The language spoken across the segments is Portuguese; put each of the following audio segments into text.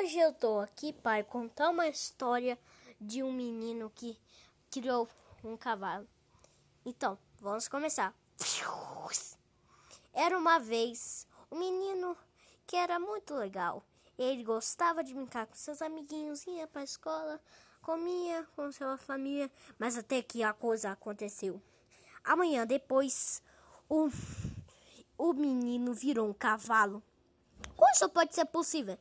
Hoje eu tô aqui para contar uma história de um menino que criou um cavalo. Então, vamos começar. Era uma vez um menino que era muito legal. Ele gostava de brincar com seus amiguinhos, ia para a escola, comia com sua família, mas até que a coisa aconteceu. Amanhã depois, o, o menino virou um cavalo. Como isso pode ser possível?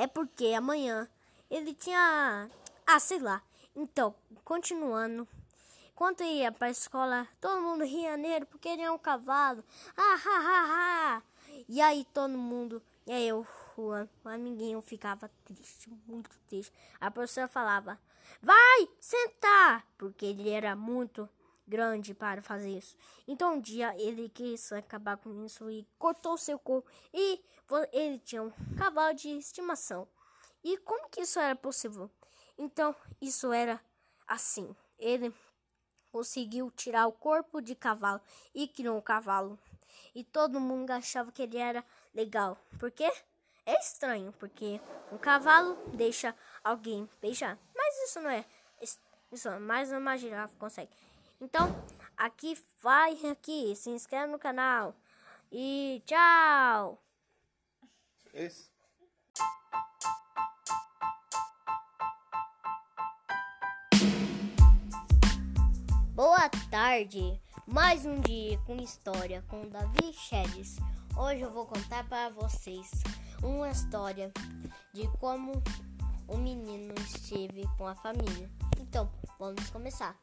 É porque amanhã ele tinha. Ah, sei lá. Então, continuando. Quando ia pra escola, todo mundo ria nele porque ele é um cavalo. Ah, ha, ha, ha. E aí todo mundo. E aí eu, o, o amiguinho ficava triste, muito triste. A professora falava: Vai sentar! Porque ele era muito grande para fazer isso. Então um dia ele quis acabar com isso e cortou seu corpo e ele tinha um cavalo de estimação. E como que isso era possível? Então isso era assim. Ele conseguiu tirar o corpo de cavalo e criou um cavalo. E todo mundo achava que ele era legal. Por quê? É estranho, porque um cavalo deixa alguém beijar. Mas isso não é. Isso, mais uma girafa consegue. Então, aqui vai aqui, se inscreve no canal e tchau. Isso. Boa tarde, mais um dia com história com Davi Chedes. Hoje eu vou contar para vocês uma história de como o menino esteve com a família. Então, vamos começar.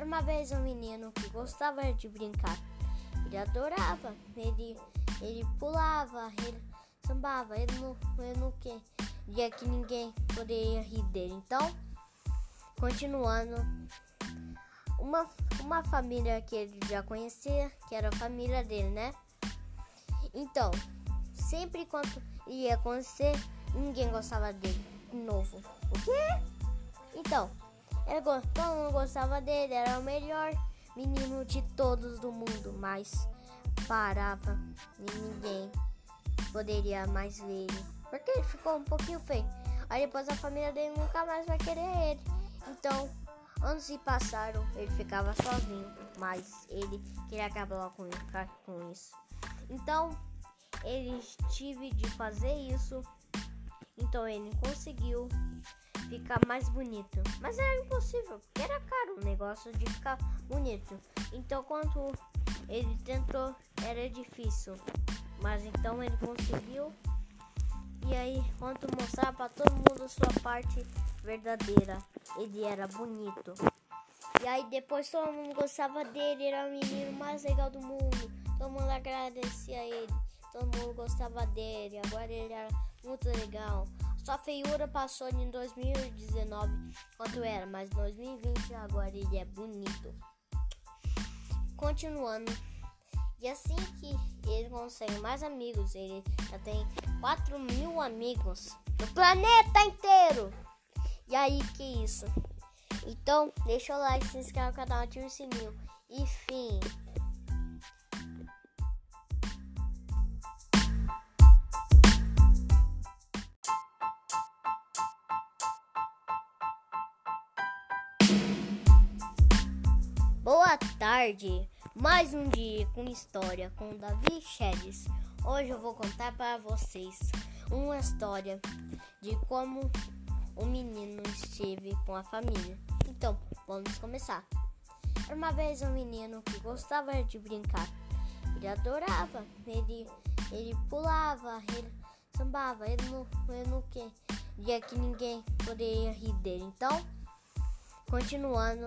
Uma vez um menino que gostava de brincar. Ele adorava, ele, ele pulava, ele sambava, ele não, ele não queria que ninguém poderia rir dele. Então, continuando, uma, uma família que ele já conhecia, que era a família dele, né? Então, sempre quando ia acontecer, ninguém gostava dele de novo. O quê? Então, ele, todo mundo gostava dele, era o melhor menino de todos do mundo, mas parava e ninguém poderia mais ver ele. Porque ele ficou um pouquinho feio. Aí depois a família dele nunca mais vai querer ele. Então, anos se passaram, ele ficava sozinho, mas ele queria acabar com, com isso. Então, ele tive de fazer isso. Então ele conseguiu ficar mais bonito. Mas era impossível, porque era caro o negócio de ficar bonito. Então, quando ele tentou, era difícil. Mas então ele conseguiu. E aí, quando mostrar para todo mundo sua parte verdadeira, ele era bonito. E aí, depois todo mundo gostava dele, era o menino mais legal do mundo. Todo mundo agradecia ele, todo mundo gostava dele. Agora ele era muito legal. Sua feiura passou em 2019 quanto era, mas 2020 agora ele é bonito. Continuando. E assim que ele consegue mais amigos, ele já tem 4 mil amigos no planeta inteiro. E aí, que isso? Então, deixa o like, se inscreve no canal, ativa o sininho. E fim. Boa tarde, mais um dia com história com Davi Chedes. Hoje eu vou contar para vocês uma história de como o menino esteve com a família. Então, vamos começar. Era uma vez um menino que gostava de brincar. Ele adorava, ele, ele pulava, ele sambava, ele não, ele não queria que ninguém poderia rir dele. Então, continuando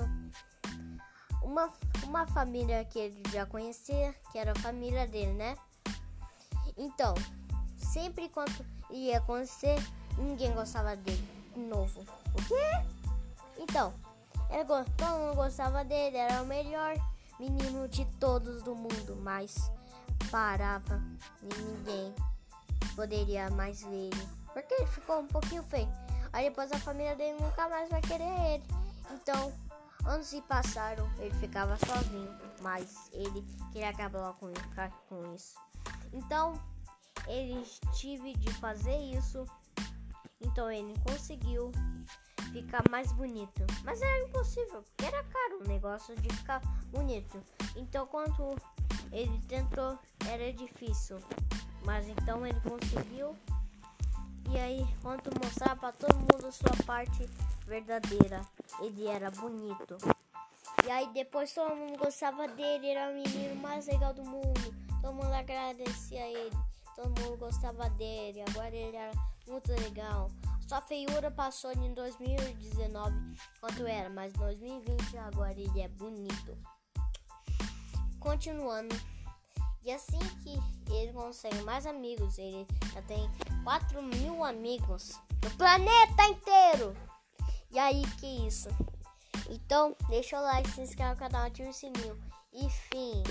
uma, uma família que ele já conhecia, que era a família dele, né? Então, sempre quando ia acontecer, ninguém gostava dele de novo. O quê? Então, ele, todo mundo gostava dele, era o melhor menino de todos do mundo, mas parava e ninguém poderia mais ver ele. Porque ele ficou um pouquinho feio. Aí depois a família dele nunca mais vai querer ele. Então, Anos se passaram, ele ficava sozinho, mas ele queria acabar com, isso. Então, ele tive de fazer isso. Então ele conseguiu ficar mais bonito. Mas era impossível, porque era caro o negócio de ficar bonito. Então quando ele tentou, era difícil. Mas então ele conseguiu. E aí, quando mostrar para todo mundo sua parte verdadeira, ele era bonito. E aí depois todo mundo gostava dele, era o menino mais legal do mundo. Todo mundo agradecia a ele, todo mundo gostava dele. Agora ele era muito legal. Sua feiura passou em 2019 quanto era, mas 2020 agora ele é bonito. Continuando. E assim que ele consegue mais amigos, ele já tem 4 mil amigos no planeta inteiro. E aí, que isso? Então, deixa o like, se inscreve no canal, ativa o sininho. E fim.